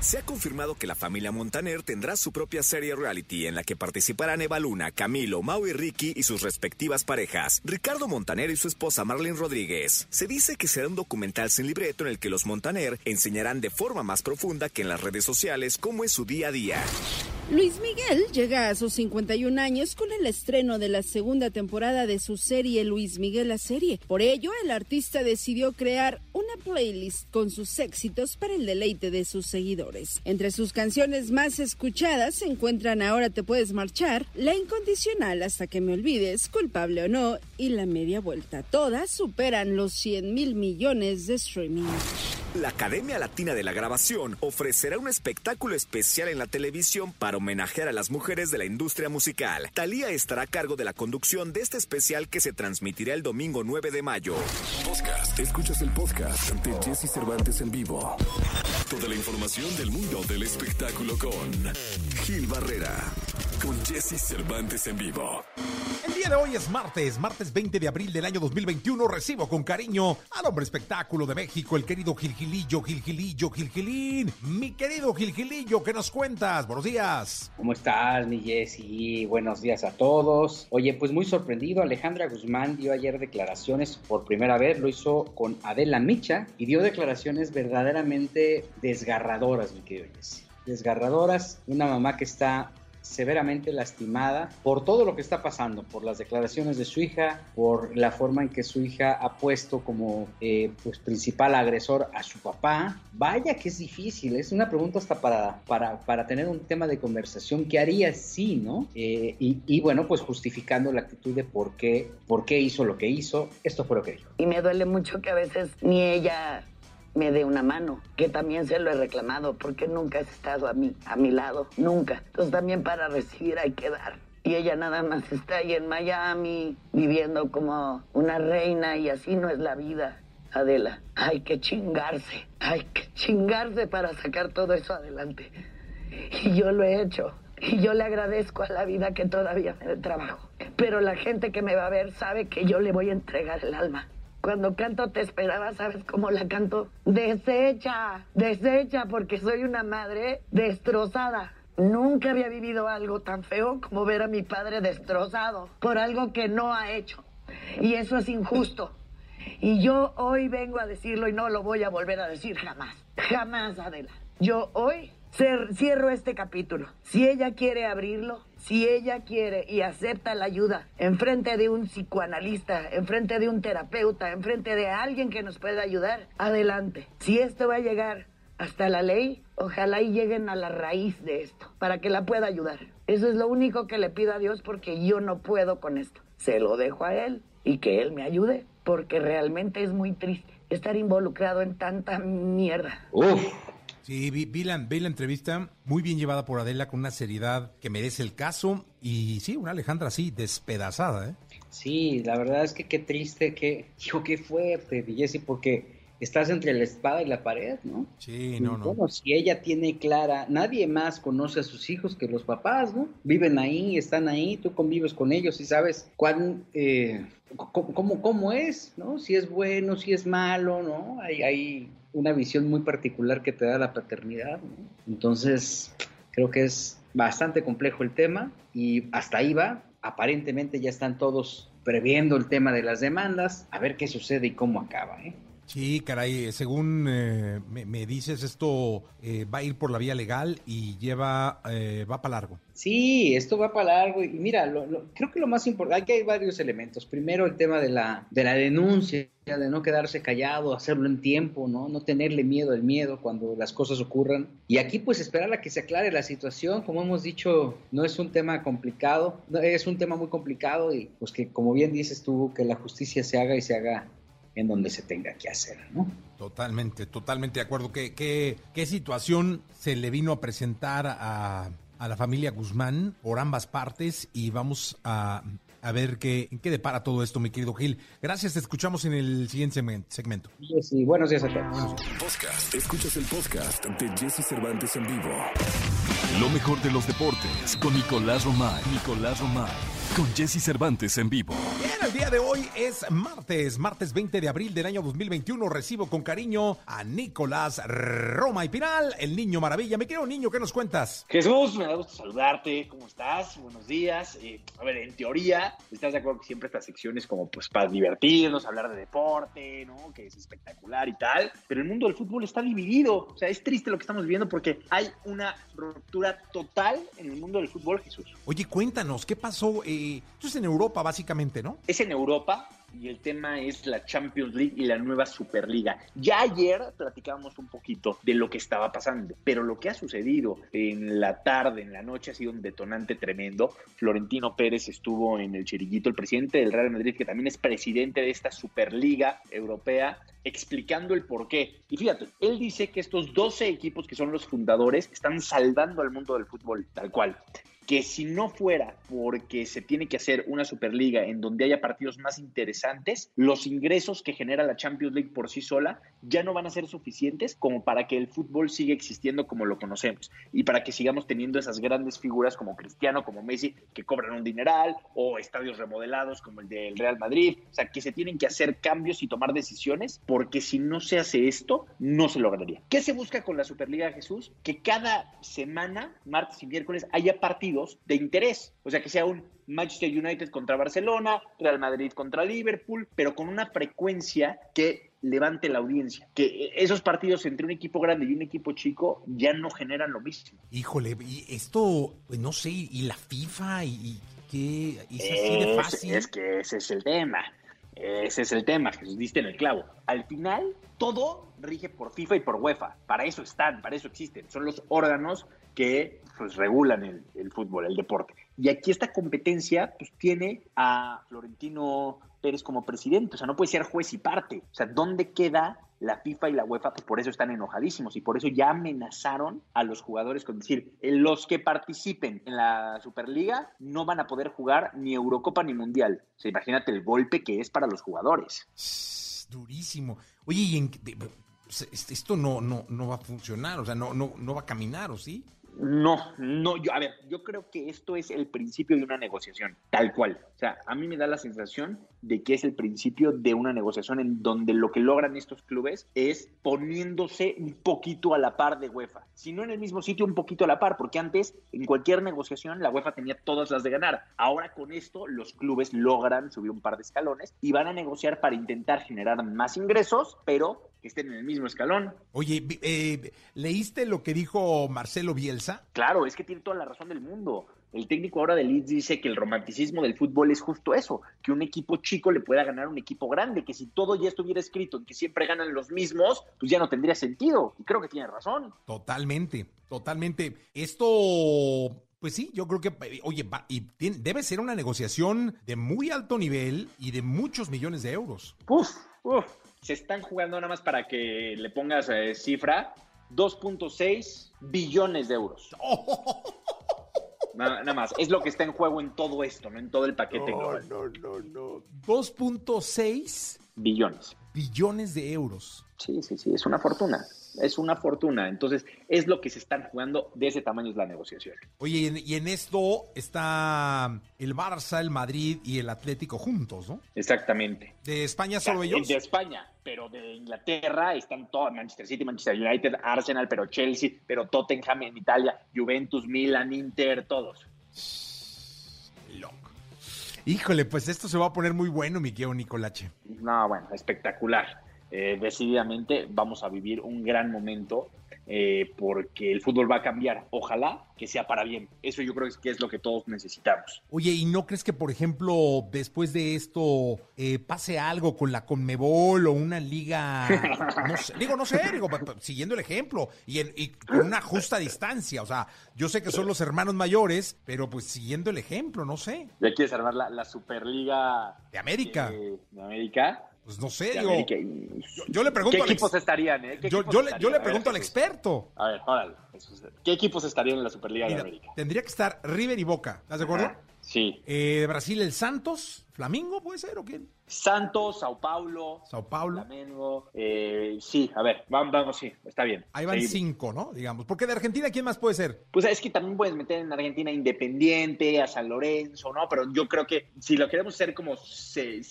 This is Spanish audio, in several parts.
Se ha confirmado que la familia Montaner tendrá su propia serie reality en la que participarán Eva Luna, Camilo, Mau y Ricky y sus respectivas parejas, Ricardo Montaner y su esposa Marlene Rodríguez. Se dice que será un documental sin libreto en el que los Montaner enseñarán de forma más profunda que en las redes sociales cómo es su día a día. Luis Miguel llega a sus 51 años con el estreno de la segunda temporada de su serie Luis Miguel la serie. Por ello, el artista decidió crear una playlist con sus éxitos para el deleite de sus seguidores. Entre sus canciones más escuchadas se encuentran Ahora te puedes marchar, La incondicional hasta que me olvides, Culpable o no y La media vuelta. Todas superan los 100 mil millones de streaming. La Academia Latina de la Grabación ofrecerá un espectáculo especial en la televisión para homenajear a las mujeres de la industria musical. Talía estará a cargo de la conducción de este especial que se transmitirá el domingo 9 de mayo. Podcast. Escuchas el podcast de Jesse Cervantes en vivo. Toda la información del mundo del espectáculo con Gil Barrera. Con Jesse Cervantes en vivo. El día de hoy es martes, martes 20 de abril del año 2021. Recibo con cariño al hombre espectáculo de México, el querido Gilgilillo, Gilgilillo, Gilgilín. Mi querido Gilgilillo, ¿qué nos cuentas? Buenos días. ¿Cómo estás, mi Jessy? Buenos días a todos. Oye, pues muy sorprendido, Alejandra Guzmán dio ayer declaraciones por primera vez, lo hizo con Adela Micha y dio declaraciones verdaderamente desgarradoras, mi querido Jessy. Desgarradoras, una mamá que está severamente lastimada por todo lo que está pasando, por las declaraciones de su hija, por la forma en que su hija ha puesto como eh, pues, principal agresor a su papá. Vaya que es difícil, es una pregunta hasta para, para, para tener un tema de conversación. ¿Qué haría sí, no? Eh, y, y, bueno, pues justificando la actitud de por qué, por qué hizo lo que hizo. Esto fue lo que dijo. Y me duele mucho que a veces ni ella me dé una mano, que también se lo he reclamado, porque nunca has estado a mí, a mi lado, nunca. Entonces también para recibir hay que dar. Y ella nada más está ahí en Miami, viviendo como una reina y así no es la vida. Adela, hay que chingarse, hay que chingarse para sacar todo eso adelante. Y yo lo he hecho. Y yo le agradezco a la vida que todavía me dé trabajo. Pero la gente que me va a ver sabe que yo le voy a entregar el alma. Cuando canto te esperaba, ¿sabes cómo la canto? Deshecha, deshecha, porque soy una madre destrozada. Nunca había vivido algo tan feo como ver a mi padre destrozado por algo que no ha hecho. Y eso es injusto. Y yo hoy vengo a decirlo y no lo voy a volver a decir jamás. Jamás, Adela. Yo hoy cierro este capítulo. Si ella quiere abrirlo, si ella quiere y acepta la ayuda enfrente de un psicoanalista, enfrente de un terapeuta, enfrente de alguien que nos pueda ayudar, adelante. Si esto va a llegar hasta la ley, ojalá y lleguen a la raíz de esto para que la pueda ayudar. Eso es lo único que le pido a Dios porque yo no puedo con esto. Se lo dejo a Él y que Él me ayude porque realmente es muy triste estar involucrado en tanta mierda. Sí, vi, vi, la, vi, la, entrevista muy bien llevada por Adela con una seriedad que merece el caso y sí, una Alejandra así, despedazada, ¿eh? Sí, la verdad es que qué triste, qué, hijo, qué fuerte, Jessy, porque estás entre la espada y la pared, ¿no? Sí, no, no. Bueno, si ella tiene clara, nadie más conoce a sus hijos que los papás, ¿no? Viven ahí, están ahí, tú convives con ellos y sabes cuán, eh, cómo, cómo, es, ¿no? Si es bueno, si es malo, ¿no? Hay, hay una visión muy particular que te da la paternidad, ¿no? Entonces, creo que es bastante complejo el tema y hasta ahí va. Aparentemente ya están todos previendo el tema de las demandas, a ver qué sucede y cómo acaba, ¿eh? Sí, caray, según eh, me, me, dices, esto eh, va a ir por la vía legal y lleva, eh, va para largo. Sí, esto va para largo y mira, lo, creo que lo más importante, aquí hay varios elementos. Primero el tema de la, de la denuncia, de no quedarse callado, hacerlo en tiempo, ¿no? No tenerle miedo al miedo cuando las cosas ocurran. Y aquí pues esperar a que se aclare la situación, como hemos dicho, no es un tema complicado, es un tema muy complicado y pues que como bien dices tú, que la justicia se haga y se haga en donde se tenga que hacer, ¿no? Totalmente, totalmente de acuerdo. ¿Qué, qué, qué situación se le vino a presentar a, a, la familia Guzmán por ambas partes? Y vamos a, a ver qué, qué depara todo esto, mi querido Gil. Gracias, te escuchamos en el siguiente segmento. Sí, buenos días a todos. Podcast. Escuchas el podcast de Jesse Cervantes en vivo. Lo mejor de los deportes con Nicolás Romay. Nicolás Romay. Con Jesse Cervantes en vivo. Día de hoy es martes, martes 20 de abril del año 2021. Recibo con cariño a Nicolás Roma y Pinal, el niño maravilla. Me quiero niño, ¿qué nos cuentas? Jesús, me da gusto saludarte. ¿Cómo estás? Buenos días. Eh, a ver, en teoría, ¿estás de acuerdo que siempre estas secciones como pues para divertirnos, hablar de deporte, ¿no? Que es espectacular y tal. Pero el mundo del fútbol está dividido. O sea, es triste lo que estamos viviendo porque hay una ruptura total en el mundo del fútbol, Jesús. Oye, cuéntanos, ¿qué pasó? Eh, esto es en Europa, básicamente, ¿no? Es en Europa y el tema es la Champions League y la nueva Superliga. Ya ayer platicábamos un poquito de lo que estaba pasando, pero lo que ha sucedido en la tarde, en la noche, ha sido un detonante tremendo. Florentino Pérez estuvo en el Chiriguito, el presidente del Real Madrid, que también es presidente de esta Superliga Europea, explicando el por qué. Y fíjate, él dice que estos 12 equipos que son los fundadores están salvando al mundo del fútbol, tal cual que si no fuera porque se tiene que hacer una Superliga en donde haya partidos más interesantes, los ingresos que genera la Champions League por sí sola ya no van a ser suficientes como para que el fútbol siga existiendo como lo conocemos y para que sigamos teniendo esas grandes figuras como Cristiano, como Messi, que cobran un dineral o estadios remodelados como el del Real Madrid. O sea, que se tienen que hacer cambios y tomar decisiones porque si no se hace esto, no se lograría. ¿Qué se busca con la Superliga, Jesús? Que cada semana, martes y miércoles, haya partidos de interés. O sea, que sea un Manchester United contra Barcelona, Real Madrid contra Liverpool, pero con una frecuencia que levante la audiencia. Que esos partidos entre un equipo grande y un equipo chico ya no generan lo mismo. Híjole, y esto, pues no sé, y la FIFA, y, qué, es así de fácil. Es, que ese es el tema. Ese es el tema, Jesús, diste en el clavo. Al final, todo rige por FIFA y por UEFA. Para eso están, para eso existen. Son los órganos que pues, regulan el, fútbol, el deporte. Y aquí esta competencia pues, tiene a Florentino Pérez como presidente, o sea, no puede ser juez y parte. O sea, ¿dónde queda la FIFA y la UEFA? Pues por eso están enojadísimos y por eso ya amenazaron a los jugadores con decir, los que participen en la Superliga no van a poder jugar ni Eurocopa ni Mundial. O sea, imagínate el golpe que es para los jugadores. durísimo. Oye, ¿y en, esto no, no, no va a funcionar, o sea, no, no, no va a caminar, ¿o sí? No, no, yo, a ver, yo creo que esto es el principio de una negociación, tal cual. O sea, a mí me da la sensación de que es el principio de una negociación en donde lo que logran estos clubes es poniéndose un poquito a la par de UEFA. Si no en el mismo sitio, un poquito a la par, porque antes en cualquier negociación la UEFA tenía todas las de ganar. Ahora con esto los clubes logran subir un par de escalones y van a negociar para intentar generar más ingresos, pero que estén en el mismo escalón. Oye, eh, ¿leíste lo que dijo Marcelo Bielsa? Claro, es que tiene toda la razón del mundo. El técnico ahora de Leeds dice que el romanticismo del fútbol es justo eso, que un equipo chico le pueda ganar a un equipo grande, que si todo ya estuviera escrito en que siempre ganan los mismos, pues ya no tendría sentido. Y creo que tiene razón. Totalmente, totalmente. Esto pues sí, yo creo que, oye, y debe ser una negociación de muy alto nivel y de muchos millones de euros. Uf, uf se están jugando nada más para que le pongas eh, cifra, 2.6 billones de euros. Nada, más, es lo que está en juego en todo esto, no en todo el paquete no, No, no, no. 2.6 billones. Billones de euros. Sí, sí, sí, es una fortuna es una fortuna. Entonces, es lo que se están jugando, de ese tamaño es la negociación. Oye, y en, esto está el Barça, el Madrid y el Atlético juntos, ¿no? Exactamente. ¿De España solo ellos? De España, pero de Inglaterra están todos, Manchester City, Manchester United, Arsenal, pero Chelsea, pero Tottenham en Italia, Juventus, Milan, Inter, todos. Loco. Híjole, pues esto se va a poner muy bueno, mi querido Nicolache. No, bueno, espectacular. Eh, decididamente vamos a vivir un gran momento eh, porque el fútbol va a cambiar. Ojalá que sea para bien. Eso yo creo que es lo que todos necesitamos. Oye, ¿y no crees que, por ejemplo, después de esto eh, pase algo con la Conmebol o una liga? No sé, digo, no sé, digo, siguiendo el ejemplo y, en, con una justa distancia. O sea, yo sé que son los hermanos mayores, pero pues siguiendo el ejemplo, no sé. ¿Ya quieres armar la, Superliga de América? de América. Pues no sé, digo. Yo, le pregunto. ¿Qué equipos estarían? Eh? yo, le, pregunto al experto. A ver, órale. ¿Qué equipos estarían en la Superliga de América? Tendría que estar River y Boca. ¿Estás de acuerdo? Sí. Eh, de Brasil, el Santos, Flamingo, ¿puede ser o quién? Santos, Sao Paulo. Sao Paulo. Flamengo. Eh, sí, a ver, vamos, vamos, sí, está bien. Ahí van Seguimos. cinco, ¿no? Digamos. Porque de Argentina, ¿quién más puede ser? Pues es que también puedes meter en Argentina Independiente, a San Lorenzo, ¿no? Pero yo creo que si lo queremos hacer como se-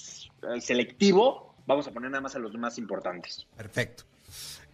selectivo, vamos a poner nada más a los más importantes. Perfecto.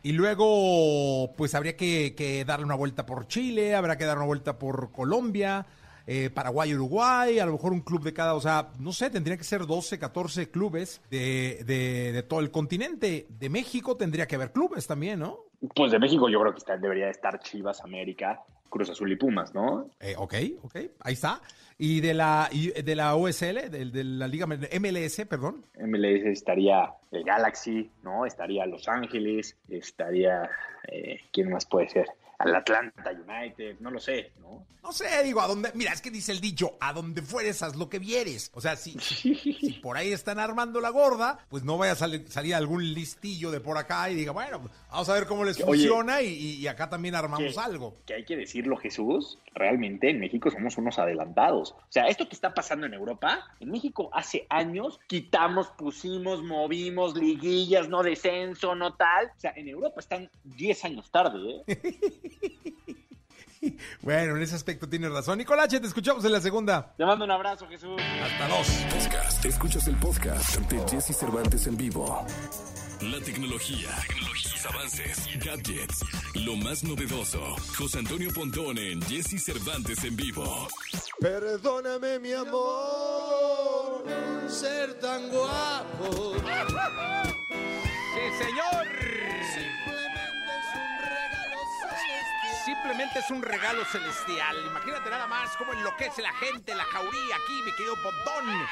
Y luego, pues habría que, que darle una vuelta por Chile, habrá que dar una vuelta por Colombia, eh, Paraguay, Uruguay, a lo mejor un club de cada, o sea, no sé, tendría que ser 12, 14 clubes de, de, de todo el continente. De México tendría que haber clubes también, ¿no? Pues de México yo creo que está- debería de estar Chivas, América, Cruz Azul y Pumas, ¿no? Eh, ok, ok, ahí está. Y de la, y de la USL, de, de la Liga MLS, perdón. MLS estaría el Galaxy, ¿no? Estaría Los Ángeles, estaría, eh, ¿quién más puede ser? Al Atlanta United, no lo sé, ¿no? No sé, digo, a dónde. Mira, es que dice el dicho, a donde fueres, haz lo que vieres. O sea, si, si por ahí están armando la gorda, pues no vaya a salir, salir algún listillo de por acá y diga, bueno, vamos a ver cómo les Oye, funciona y, y- y acá también armamos que- algo. Que hay que decirlo, Jesús, realmente en México somos unos adelantados. O sea, esto que está pasando en Europa, en México hace años quitamos, pusimos, movimos, liguillas, no descenso, no tal. O sea, en Europa están 10 años tarde, ¿eh? Bueno, en ese aspecto tienes razón. Nicolache, te escuchamos en la segunda. Te mando un abrazo, Jesús. Hasta dos. Podcast. Escuchas el podcast de Jesse Cervantes en vivo. La tecnología, tecnologías, avances, gadgets, lo más novedoso. José Antonio Pontón en Jesse Cervantes en vivo. Perdóname mi amor, ser tan guapo. Sí, señor. Simplemente es un regalo celestial. Imagínate nada más cómo enloquece la gente, la jauría aquí, mi querido Pontón.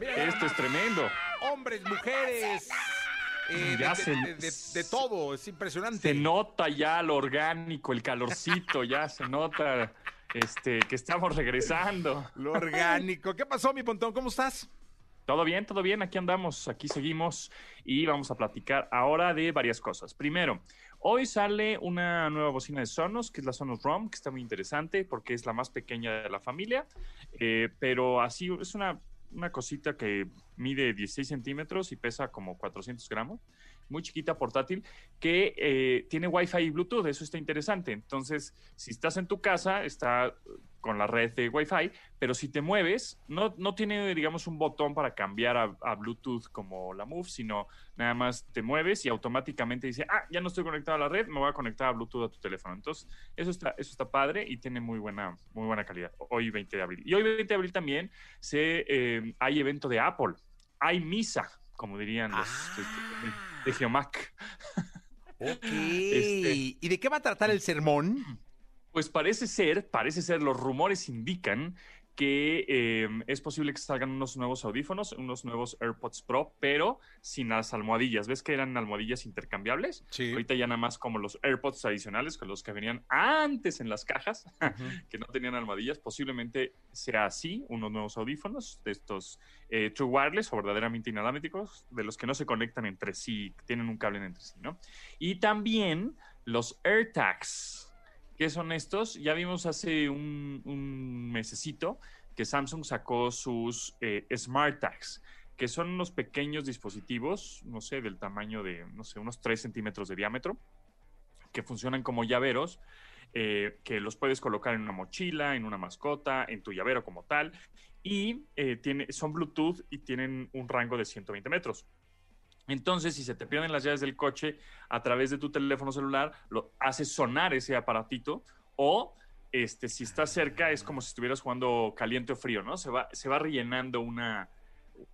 Mira Esto es tremendo. Hombres, mujeres. eh, Ya de, se- de- de- de todo, es impresionante. Se nota ya lo orgánico, el calorcito, ya se nota este, que estamos regresando. Lo orgánico. ¿Qué pasó, mi Pontón? ¿Cómo estás? Todo bien, todo bien, aquí andamos, aquí seguimos y vamos a platicar ahora de varias cosas. Primero, hoy sale una nueva bocina de Sonos, que es la Sonos ROM, que está muy interesante porque es la más pequeña de la familia, eh, pero así es una, una cosita que mide 16 centímetros y pesa como 400 gramos, muy chiquita, portátil, que eh, tiene Wi-Fi y Bluetooth, eso está interesante. Entonces, si estás en tu casa, está con la red de Wi-Fi, pero si te mueves, no, no tiene, digamos, un botón para cambiar a, a Bluetooth como la Move, sino nada más te mueves y automáticamente dice, ah, ya no estoy conectado a la red, me voy a conectar a Bluetooth a tu teléfono. Entonces, eso está, eso está padre y tiene muy buena, muy buena calidad. Hoy 20 de abril. Y hoy 20 de abril también se, eh, hay evento de Apple. Hay misa, como dirían los de, de Geomac. Ok. Este- ¿Y de qué va a tratar el sermón? Pues parece ser, parece ser, los rumores indican que eh, es posible que salgan unos nuevos audífonos, unos nuevos AirPods Pro, pero sin las almohadillas. ¿Ves que eran almohadillas intercambiables? Sí. Ahorita ya nada más como los AirPods tradicionales, con los que venían antes en las cajas, que no tenían almohadillas. Posiblemente sea así, unos nuevos audífonos de estos eh, True Wireless o verdaderamente inalámbricos, de los que no se conectan entre sí, tienen un cable entre sí, ¿no? Y también los AirTags. ¿Qué son estos? Ya vimos hace un, mesecito que Samsung sacó sus eh, Smart Tags, que son unos pequeños dispositivos, no sé, del tamaño de, no sé, unos 3 centímetros de diámetro, que funcionan como llaveros, eh, que los puedes colocar en una mochila, en una mascota, en tu llavero como tal, y eh, son Bluetooth y tienen un rango de 120 metros. Entonces, si se te pierden las llaves del coche a través de tu teléfono celular, lo haces sonar ese aparatito o este, si estás cerca es como si estuvieras jugando caliente o frío, ¿no? Se va, se va rellenando una,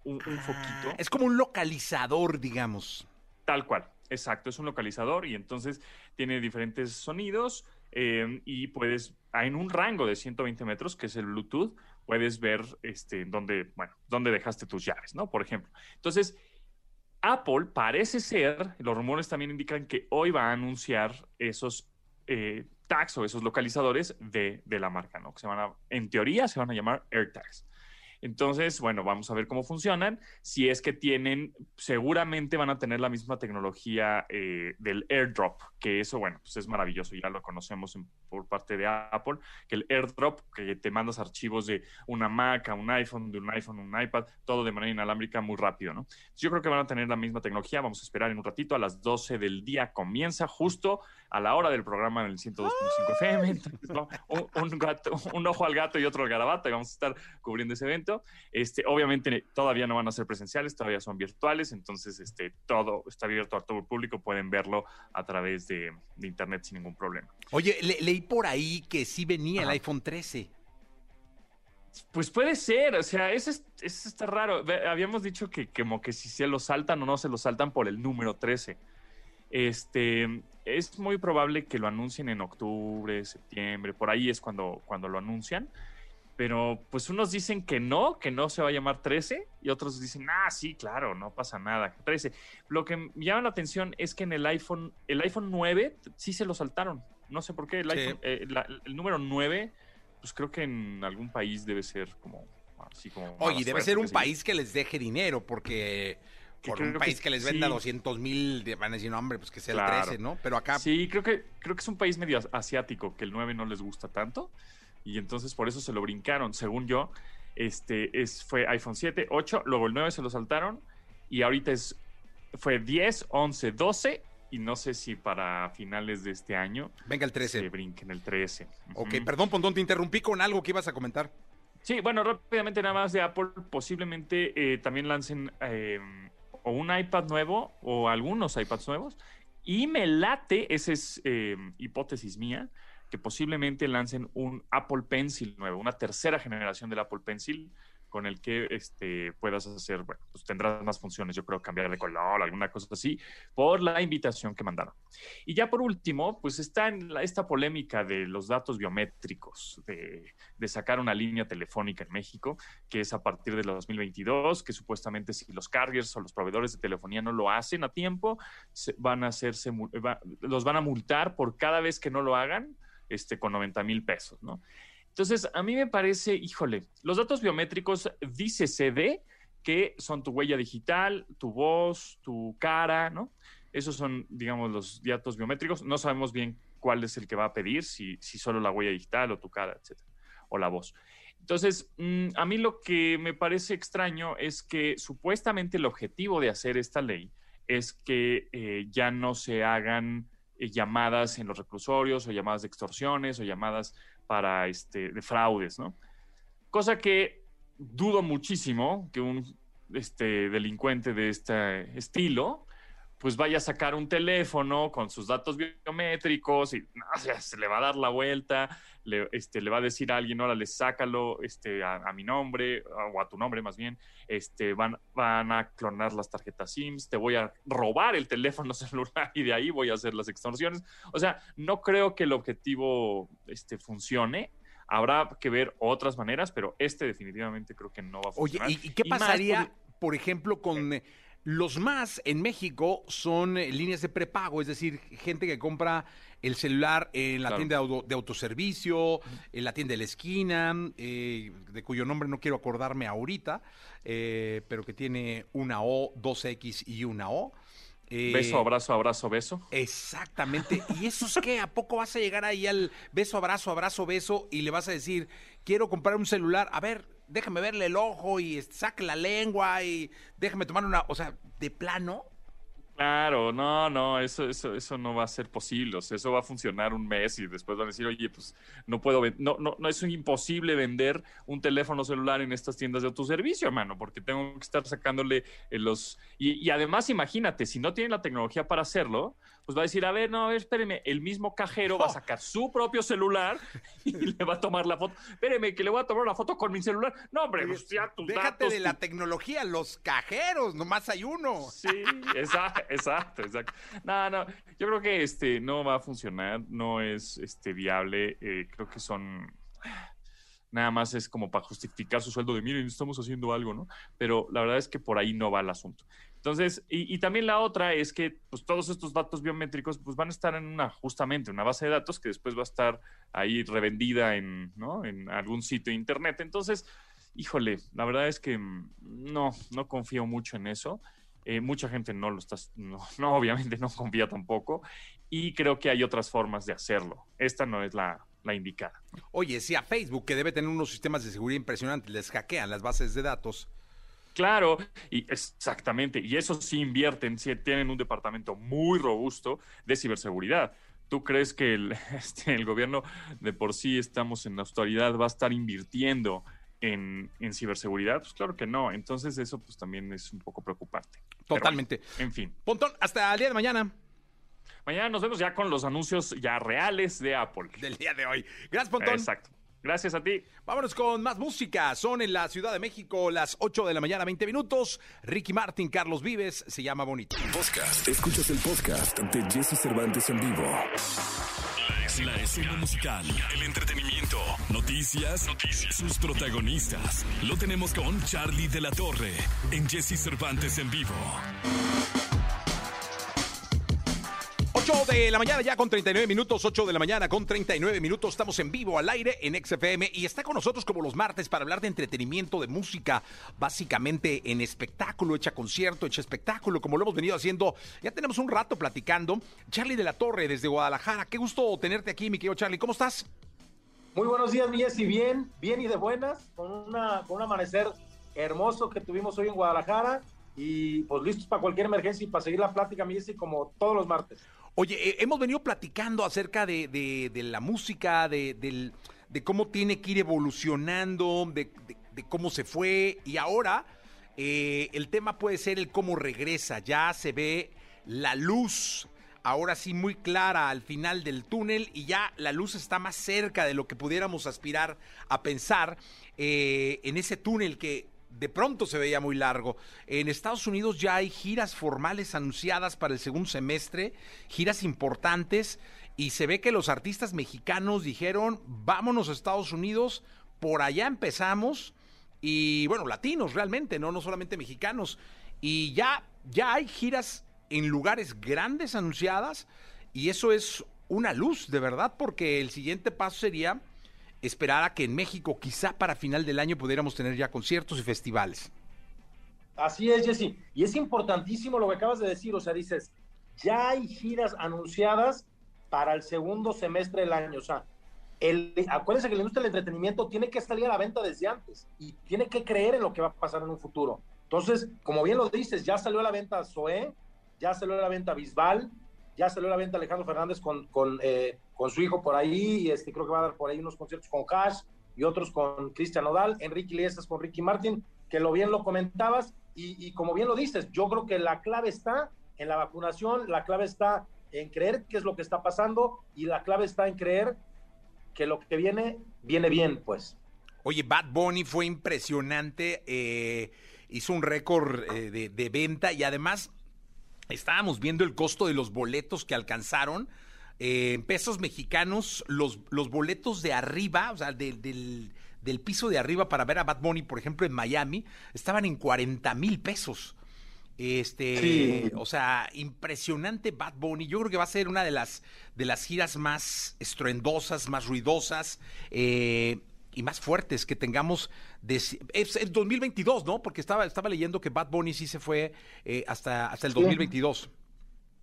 un, un foquito. Es como un localizador, digamos. Tal cual, exacto, es un localizador y entonces tiene diferentes sonidos eh, y puedes, en un rango de 120 metros, que es el Bluetooth, puedes ver este, dónde, bueno, dónde dejaste tus llaves, ¿no? Por ejemplo. Entonces, Apple parece ser, los rumores también indican que hoy va a anunciar esos eh, tags o esos localizadores de, de la marca, ¿no? Que se van a, en teoría, se van a llamar AirTags. Entonces, bueno, vamos a ver cómo funcionan. Si es que tienen, seguramente van a tener la misma tecnología eh, del airdrop, que eso, bueno, pues es maravilloso, ya lo conocemos en- por parte de Apple, que el airdrop, que te mandas archivos de una Mac a un iPhone, de un iPhone un iPad, todo de manera inalámbrica muy rápido, ¿no? Yo creo que van a tener la misma tecnología, vamos a esperar en un ratito, a las 12 del día comienza justo a la hora del programa en el 102.5 FM, entonces, ¿no? un, un gato- un ojo al gato y otro al garabato, y vamos a estar cubriendo ese evento. Este, obviamente todavía no van a ser presenciales, todavía son virtuales, entonces este, todo está abierto a todo el público, pueden verlo a través de, de internet sin ningún problema. Oye, le- leí por ahí que sí venía el iPhone 13. Pues puede ser, o sea, eso, es- eso está raro. Habíamos dicho que como que si se lo saltan o no se lo saltan por el número 13. Este, es muy probable que lo anuncien en octubre, septiembre, por ahí es cuando, cuando lo anuncian. Pero pues unos dicen que no, que no se va a llamar 13 y otros dicen, ah, sí, claro, no pasa nada, 13. Lo que me llama la atención es que en el iPhone, el iPhone 9 sí se lo saltaron. No sé por qué, el, Sí. iPhone, eh, la- el número 9 pues creo que en algún país debe ser como así como. Oye, debe suerte, ser un país que les deje dinero, porque Que por un que país que, les venda sí. 200 mil, van a decir, no, hombre, pues que sea el Claro. 13, ¿no? Pero acá, Sí, creo que, creo que es un país medio asiático que el 9 no les gusta tanto. Y entonces por eso se lo brincaron, según yo. Este es, fue iPhone 7, 8, luego el 9 se lo saltaron. Y ahorita es, fue 10, 11, 12. Y no sé si para finales de este año venga el 13. se brinquen el 13. Ok, perdón, Pontón, te interrumpí con algo que ibas a comentar. Sí, bueno, rápidamente nada más de Apple, posiblemente eh, también lancen eh, o un iPad nuevo o algunos iPads nuevos. Y me late, esa es eh, hipótesis mía, que posiblemente lancen un Apple Pencil nuevo, una tercera generación del Apple Pencil con el que este, puedas hacer, bueno, pues tendrás más funciones, yo creo, cambiar de color, alguna cosa así, por la invitación que mandaron. Y ya por último, pues está en la- esta polémica de los datos biométricos, de, de sacar una línea telefónica en México, que es a partir del 2022, que supuestamente si los carriers o los proveedores de telefonía no lo hacen a tiempo, se- van a hacerse, los van a multar por cada vez que no lo hagan, este, con 90 mil pesos, ¿no? Entonces, a mí me parece, híjole, los datos biométricos dice CD que son tu huella digital, tu voz, tu cara, ¿no? Esos son, digamos, los datos biométricos. No sabemos bien cuál es el que va a pedir, si, si solo la huella digital o tu cara, etcétera, o la voz. Entonces, mm, a mí lo que me parece extraño es que supuestamente el objetivo de hacer esta ley es que eh, ya no se hagan eh, llamadas en los reclusorios o llamadas de extorsiones o llamadas para este, de fraudes, ¿no? Cosa que dudo muchísimo que un este, delincuente de este estilo pues vaya a sacar un teléfono con sus datos biométricos y no, o sea, se le va a dar la vuelta, le, este, le va a decir a alguien, órale, sácalo este, a, a mi nombre o a tu nombre más bien, este, van, van a clonar las tarjetas SIMS, te voy a robar el teléfono celular y de ahí voy a hacer las extorsiones. O sea, no creo que el objetivo este, funcione. Habrá que ver otras maneras, pero este definitivamente creo que no va a Oye, funcionar. ¿y, y qué Y más pasaría, por- por ejemplo, con eh, los más en México son eh, líneas de prepago, es decir, gente que compra el celular en la Claro. tienda de, auto- de autoservicio, en la tienda de la esquina, eh, de cuyo nombre no quiero acordarme ahorita, eh, pero que tiene una O, dos X y una O. Eh, Beso, abrazo, abrazo, beso. Exactamente. ¿Y eso es qué? ¿A poco vas a llegar ahí al beso, abrazo, abrazo, beso y le vas a decir, quiero comprar un celular? A ver, déjame verle el ojo y este, saque la lengua y déjame tomar una. O sea, de plano. Claro, no, no, eso, eso, eso no va a ser posible. O sea, eso va a funcionar un mes y después van a decir, oye, pues no puedo, no, no, no es imposible vender un teléfono celular en estas tiendas de autoservicio, hermano, porque tengo que estar sacándole eh, los. Y, y además, imagínate, si no tienen la tecnología para hacerlo, pues va a decir, a ver, no, a ver, espéreme, el mismo cajero va a sacar su propio celular y le va a tomar la foto. Espéreme, que le voy a tomar la foto con mi celular. No, hombre, pues ya tus Déjate datos, de la tecnología, los cajeros, nomás hay uno. Sí, exacto, exacto, exacto. No, no, yo creo que este no va a funcionar, no es este viable, eh, creo que son nada más es como para justificar su sueldo de miren, estamos haciendo algo, ¿no? Pero la verdad es que por ahí no va el asunto. Entonces, y, también la otra es que pues todos estos datos biométricos pues van a estar en una, justamente, una base de datos que después va a estar ahí revendida en, ¿no? en algún sitio de internet. Entonces, híjole, la verdad es que mm, no, no confío mucho en eso. Eh, mucha gente no lo está, no, no, obviamente no confía tampoco. Y creo que hay otras formas de hacerlo. Esta no es la, la indicada. Oye, si a Facebook, que debe tener unos sistemas de seguridad impresionantes, les hackean las bases de datos. Claro, y exactamente, y eso sí invierten, sí tienen un departamento muy robusto de ciberseguridad. ¿Tú crees que el, este, el gobierno de por sí estamos en la austeridad va a estar invirtiendo en, en, ciberseguridad? Pues claro que no. Entonces eso pues también es un poco preocupante. Totalmente. En fin. Pontón, hasta el día de mañana. Mañana nos vemos ya con los anuncios ya reales de Apple. Del día de hoy. Gracias, Pontón. Exacto. Gracias a ti. Vámonos con más música. Son en la Ciudad de México las 8 de la mañana, 20 minutos. Ricky Martin, Carlos Vives, se llama Bonito. Podcast. Escuchas el podcast de Jesse Cervantes en vivo. La escena musical, el entretenimiento, noticias, noticias, sus protagonistas. Lo tenemos con Charlie de la Torre en Jesse Cervantes en vivo. 8 de la mañana ya con 39 minutos, 8 de la mañana con 39 minutos, estamos en vivo al aire en XFM y está con nosotros como los martes para hablar de entretenimiento, de música, básicamente en espectáculo, hecha concierto, hecha espectáculo, como lo hemos venido haciendo, ya tenemos un rato platicando. Charlie de la Torre desde Guadalajara, qué gusto tenerte aquí, mi querido Charlie, ¿cómo estás? Muy buenos días, mi Jessy, bien, bien y de buenas, con, una, con un amanecer hermoso que tuvimos hoy en Guadalajara y pues listos para cualquier emergencia y para seguir la plática, mi Jessy, como todos los martes. Oye, eh, hemos venido platicando acerca de, la música, de, cómo tiene que ir evolucionando, de, cómo se fue y ahora eh, el tema puede ser el cómo regresa. Ya se ve la luz, ahora sí muy clara al final del túnel y ya la luz está más cerca de lo que pudiéramos aspirar a pensar eh, en ese túnel que de pronto se veía muy largo. En Estados Unidos ya hay giras formales anunciadas para el segundo semestre, giras importantes, y se ve que los artistas mexicanos dijeron, vámonos a Estados Unidos, por allá empezamos, y bueno, latinos realmente, no, no solamente mexicanos, y ya, ya hay giras en lugares grandes anunciadas, y eso es una luz, de verdad, porque el siguiente paso sería esperar a que en México, quizá para final del año, pudiéramos tener ya conciertos y festivales. Así es, Jesse. Y es importantísimo lo que acabas de decir. O sea, dices, ya hay giras anunciadas para el segundo semestre del año. O sea, el, acuérdense que la industria del entretenimiento tiene que salir a la venta desde antes y tiene que creer en lo que va a pasar en un futuro. Entonces, como bien lo dices, ya salió a la venta Zoé, ya salió a la venta Bisbal, ya salió a la venta Alejandro Fernández con, con, eh, con su hijo por ahí, y este, creo que va a dar por ahí unos conciertos con Cash y otros con Cristian Odal, Enrique Iglesias con Ricky Martin, que lo bien lo comentabas, y, y, como bien lo dices, yo creo que la clave está en la vacunación, la clave está en creer qué es lo que está pasando, y la clave está en creer que lo que viene, viene bien, pues. Oye, Bad Bunny fue impresionante, eh, hizo un récord eh, de, de venta y además estábamos viendo el costo de los boletos que alcanzaron. Eh, en pesos mexicanos, los, los boletos de arriba, o sea, de, del, del, piso de arriba para ver a Bad Bunny, por ejemplo, en Miami, estaban en 40 mil pesos. Este, sí. o sea, impresionante Bad Bunny. Yo creo que va a ser una de las de las giras más estruendosas, más ruidosas. Eh, y más fuertes que tengamos de, es el 2022, ¿no? Porque estaba, estaba leyendo que Bad Bunny sí se fue eh, hasta, hasta el 2022.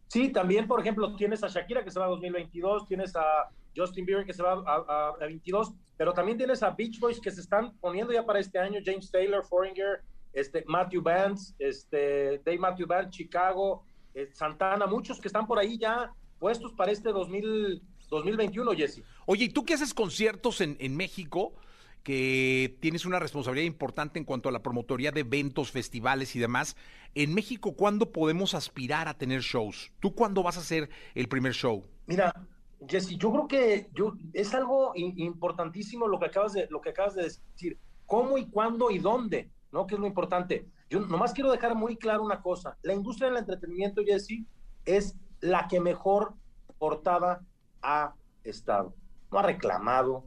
Sí, también, por ejemplo, tienes a Shakira que se va a 2022, tienes a Justin Bieber que se va a, a, a 22, pero también tienes a Beach Boys que se están poniendo ya para este año, James Taylor, Foreigner, este, Matthew Vance, este, Dave Matthew Vance, Chicago, eh, Santana, muchos que están por ahí ya puestos para este 2000, 2021, Jesse. Oye, ¿y tú qué haces conciertos en, en México? que tienes una responsabilidad importante en cuanto a la promotoría de eventos, festivales y demás. En México, ¿cuándo podemos aspirar a tener shows? ¿Tú cuándo vas a hacer el primer show? Mira, Jesse, yo creo que yo, es algo importantísimo lo que, acabas de, lo que acabas de decir. ¿Cómo y cuándo y dónde? ¿No? Que es lo importante. Yo nomás quiero dejar muy claro una cosa. La industria del entretenimiento, Jesse, es la que mejor portada ha estado. No ha reclamado,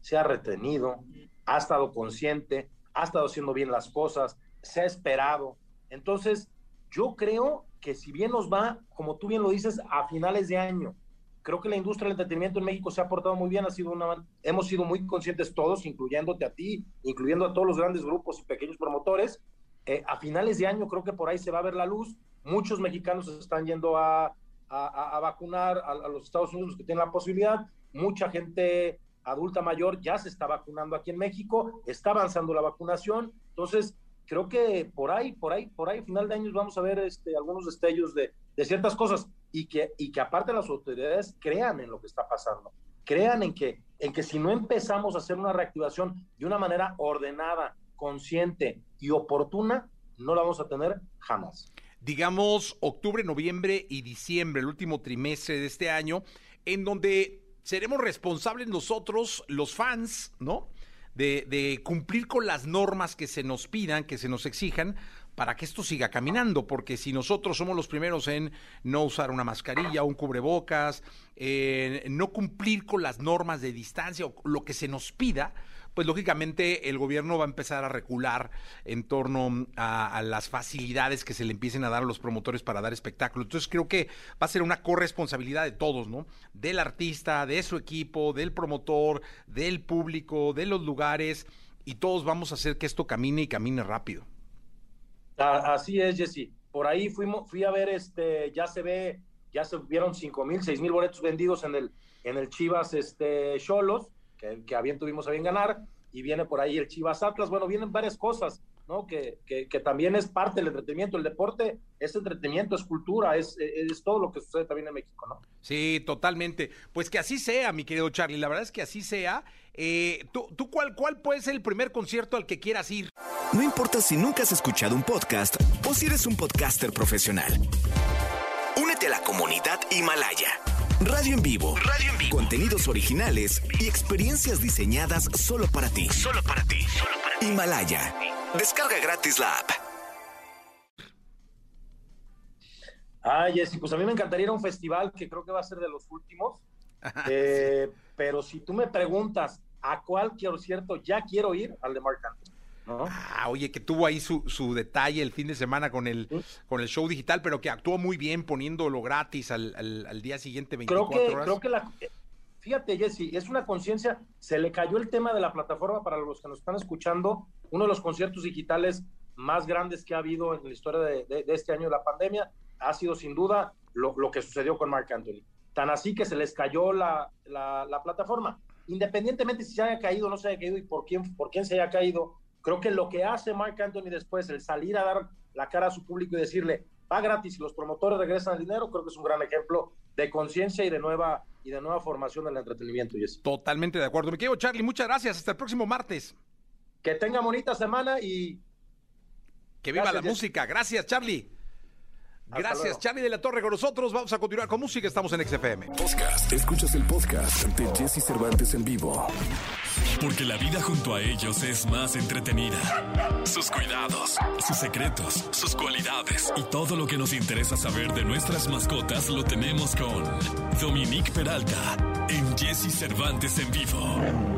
se ha retenido, ha estado consciente, ha estado haciendo bien las cosas, se ha esperado. Entonces, yo creo que si bien nos va, como tú bien lo dices, a finales de año, creo que la industria del entretenimiento en México se ha portado muy bien, ha sido una, hemos sido muy conscientes todos, incluyéndote a ti, incluyendo a todos los grandes grupos y pequeños promotores. Eh, a finales de año creo que por ahí se va a ver la luz. Muchos mexicanos están yendo a, a, vacunar a, los Estados Unidos que tienen la posibilidad. Mucha gente adulta mayor ya se está vacunando aquí en México, está avanzando la vacunación. Entonces, creo que por ahí, por ahí, por ahí, final de años vamos a ver este, algunos destellos de, de ciertas cosas y que, y que aparte las autoridades crean en lo que está pasando, crean en que, en que si no empezamos a hacer una reactivación de una manera ordenada, consciente y oportuna, no la vamos a tener jamás. Digamos octubre, noviembre y diciembre, el último trimestre de este año, en donde seremos responsables nosotros, los fans, ¿no? De, de, cumplir con las normas que se nos pidan, que se nos exijan, para que esto siga caminando, porque si nosotros somos los primeros en no usar una mascarilla, un cubrebocas, en no cumplir con las normas de distancia o lo que se nos pida, pues lógicamente el gobierno va a empezar a recular en torno a, las facilidades que se le empiecen a dar a los promotores para dar espectáculo. Entonces creo que va a ser una corresponsabilidad de todos, ¿no? Del artista, de su equipo, del promotor, del público, de los lugares, y todos vamos a hacer que esto camine y camine rápido. Así es, Jesse. Por ahí fuimos, fui a ver, este, ya se ve, ya se vieron cinco mil, seis mil boletos vendidos en el, en el Chivas, este, que, que a bien tuvimos a bien ganar, y viene por ahí el Chivas Atlas. Bueno, vienen varias cosas, ¿no? Que, que, que también es parte del entretenimiento. El deporte es entretenimiento, es cultura, es, es todo lo que sucede también en México, ¿no? Sí, totalmente. Pues que así sea, mi querido Charlie. La verdad es que así sea. Eh, ¿Tú, tú cuál, cuál puede ser el primer concierto al que quieras ir? No importa si nunca has escuchado un podcast o si eres un podcaster profesional. Únete a la comunidad Himalaya. Radio en vivo. Radio en vivo. Contenidos originales y experiencias diseñadas solo para ti. Solo para ti. Solo para ti. Himalaya. Descarga gratis la app. Ah, Jessy, pues a mí me encantaría ir a un festival que creo que va a ser de los últimos. Eh, pero si tú me preguntas a cuál concierto ya quiero ir, al de Mark Anthony. ¿No? Ah, oye, que tuvo ahí su, su, detalle el fin de semana con el, ¿Sí? con el show digital, pero que actuó muy bien poniéndolo gratis al, al, al día siguiente 24 creo que, horas. Creo que la, fíjate, Jesse, es una conciencia, se le cayó el tema de la plataforma para los que nos están escuchando, uno de los conciertos digitales más grandes que ha habido en la historia de, de, de este año de la pandemia, ha sido sin duda lo, lo, que sucedió con Mark Anthony. Tan así que se les cayó la, la, la plataforma. Independientemente si se haya caído o no se haya caído y por quién, por quién se haya caído, creo que lo que hace Mark Anthony después, el salir a dar la cara a su público y decirle, va gratis y los promotores regresan el dinero, creo que es un gran ejemplo de conciencia y de nueva y de nueva formación del entretenimiento. Totalmente de acuerdo. Me quedo, Charlie, muchas gracias. Hasta el próximo martes. Que tenga bonita semana y... Que viva gracias, la música. Gracias, Charlie. Gracias, Charlie de la Torre, con nosotros. Vamos a continuar con música. Estamos en XFM. Podcast. Escuchas el podcast de Jesse Cervantes en vivo. Porque la vida junto a ellos es más entretenida. Sus cuidados, sus secretos, sus cualidades y todo lo que nos interesa saber de nuestras mascotas lo tenemos con Dominique Peralta en Jesse Cervantes en vivo.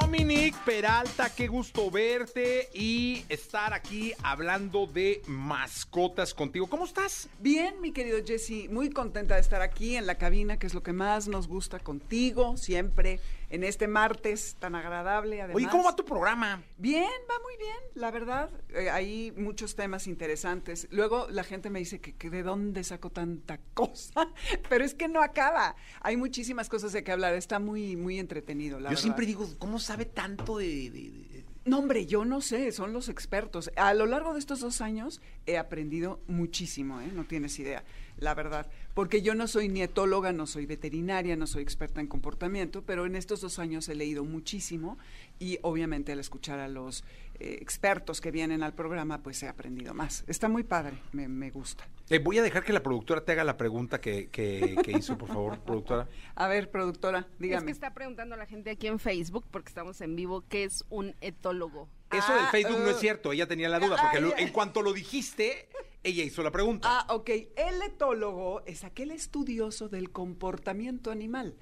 Dominique Peralta, qué gusto verte y estar aquí hablando de mascotas contigo. ¿Cómo estás? Bien, mi querido Jesse, muy contenta de estar aquí en la cabina, que es lo que más nos gusta contigo, siempre en este martes tan agradable. Además. Oye, ¿cómo va tu programa? Bien, va muy bien, la verdad. Eh, hay muchos temas interesantes. Luego la gente me dice que, que, de dónde saco tanta cosa, pero es que no acaba. Hay muchísimas cosas de que hablar. Está muy, muy entretenido. La Yo verdad. siempre digo, ¿cómo sabe tanto de, de, de... No, hombre, yo no sé, son los expertos. A lo largo de estos dos años he aprendido muchísimo, ¿eh? no tienes idea, la verdad. Porque yo no soy nietóloga, no soy veterinaria, no soy experta en comportamiento, pero en estos dos años he leído muchísimo y obviamente al escuchar a los eh, expertos que vienen al programa, pues he aprendido más. Está muy padre, me, me gusta. Eh, voy a dejar que la productora te haga la pregunta que, que, que hizo, por favor, productora. A ver, productora, dígame. Es que está preguntando a la gente aquí en Facebook, porque estamos en vivo, ¿qué es un etólogo? Eso ah, del Facebook uh, no es cierto, ella tenía la duda, porque ah, en cuanto lo dijiste, ella hizo la pregunta. Ah, ok. El etólogo es aquel estudioso del comportamiento animal.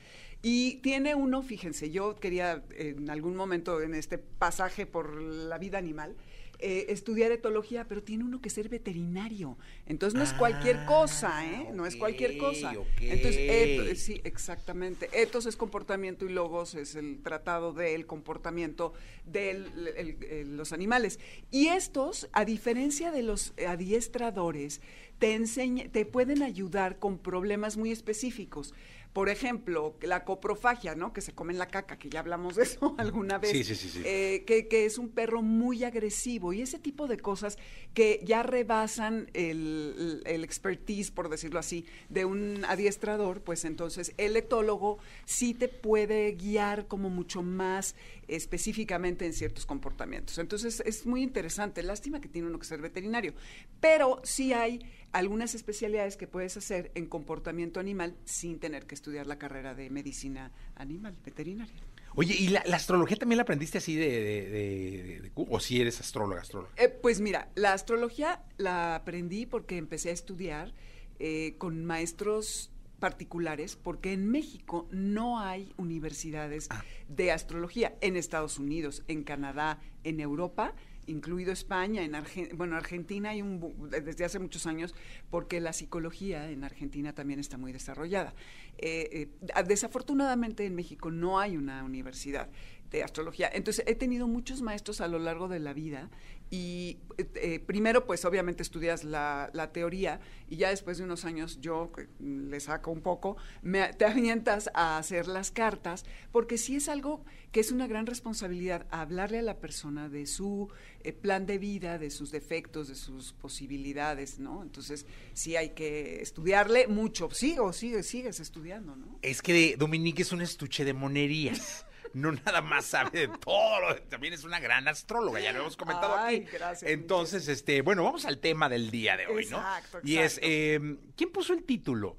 Y tiene uno, fíjense, yo quería en algún momento en este pasaje por la vida animal, eh, estudiar etología, pero tiene uno que ser veterinario. Entonces no es cualquier cosa, ¿eh? No es cualquier cosa. Ah. Entonces, eto- sí, exactamente. Etos es comportamiento y logos es el tratado del comportamiento de los animales. Y estos, a diferencia de los adiestradores, te, enseña, te pueden ayudar con problemas muy específicos. Por ejemplo, la coprofagia, ¿no? Que se comen la caca, que ya hablamos de eso alguna vez. Sí, sí, sí, sí. Eh, que, que es un perro muy agresivo y ese tipo de cosas que ya rebasan el, el expertise, por decirlo así, de un adiestrador, pues entonces el etólogo sí te puede guiar como mucho más específicamente en ciertos comportamientos. Entonces es muy interesante. Lástima que tiene uno que ser veterinario, pero sí hay algunas especialidades que puedes hacer en comportamiento animal sin tener que estudiar la carrera de medicina animal, veterinaria. Oye, ¿y la, la astrología también la aprendiste así de, de- de- de- de- o si eres astróloga, astróloga? Eh, pues mira, la astrología la aprendí porque empecé a estudiar eh, con maestros particulares, porque en México no hay universidades de astrología. En Estados Unidos, en Canadá, en Europa, incluido España, en Argen- bueno, Argentina hay un desde hace muchos años, porque la psicología en Argentina también está muy desarrollada. Eh, eh, desafortunadamente en México no hay una universidad de astrología. Entonces he tenido muchos maestros a lo largo de la vida y eh, eh, primero pues obviamente estudias la, la teoría y ya después de unos años yo le saco un poco, me, te avientas a hacer las cartas porque sí es algo que es una gran responsabilidad hablarle a la persona de su eh, plan de vida, de sus defectos, de sus posibilidades, ¿no? Entonces sí hay que estudiarle mucho. Sigo, sigue, sigues estudiando, ¿no? Es que Dominique es un estuche de monerías. No nada más sabe de todo, también es una gran astróloga, ya lo hemos comentado Ay, aquí. gracias, Entonces, este, bueno, vamos al tema del día de hoy, ¿no? Exacto, Y es, eh, ¿quién puso el título?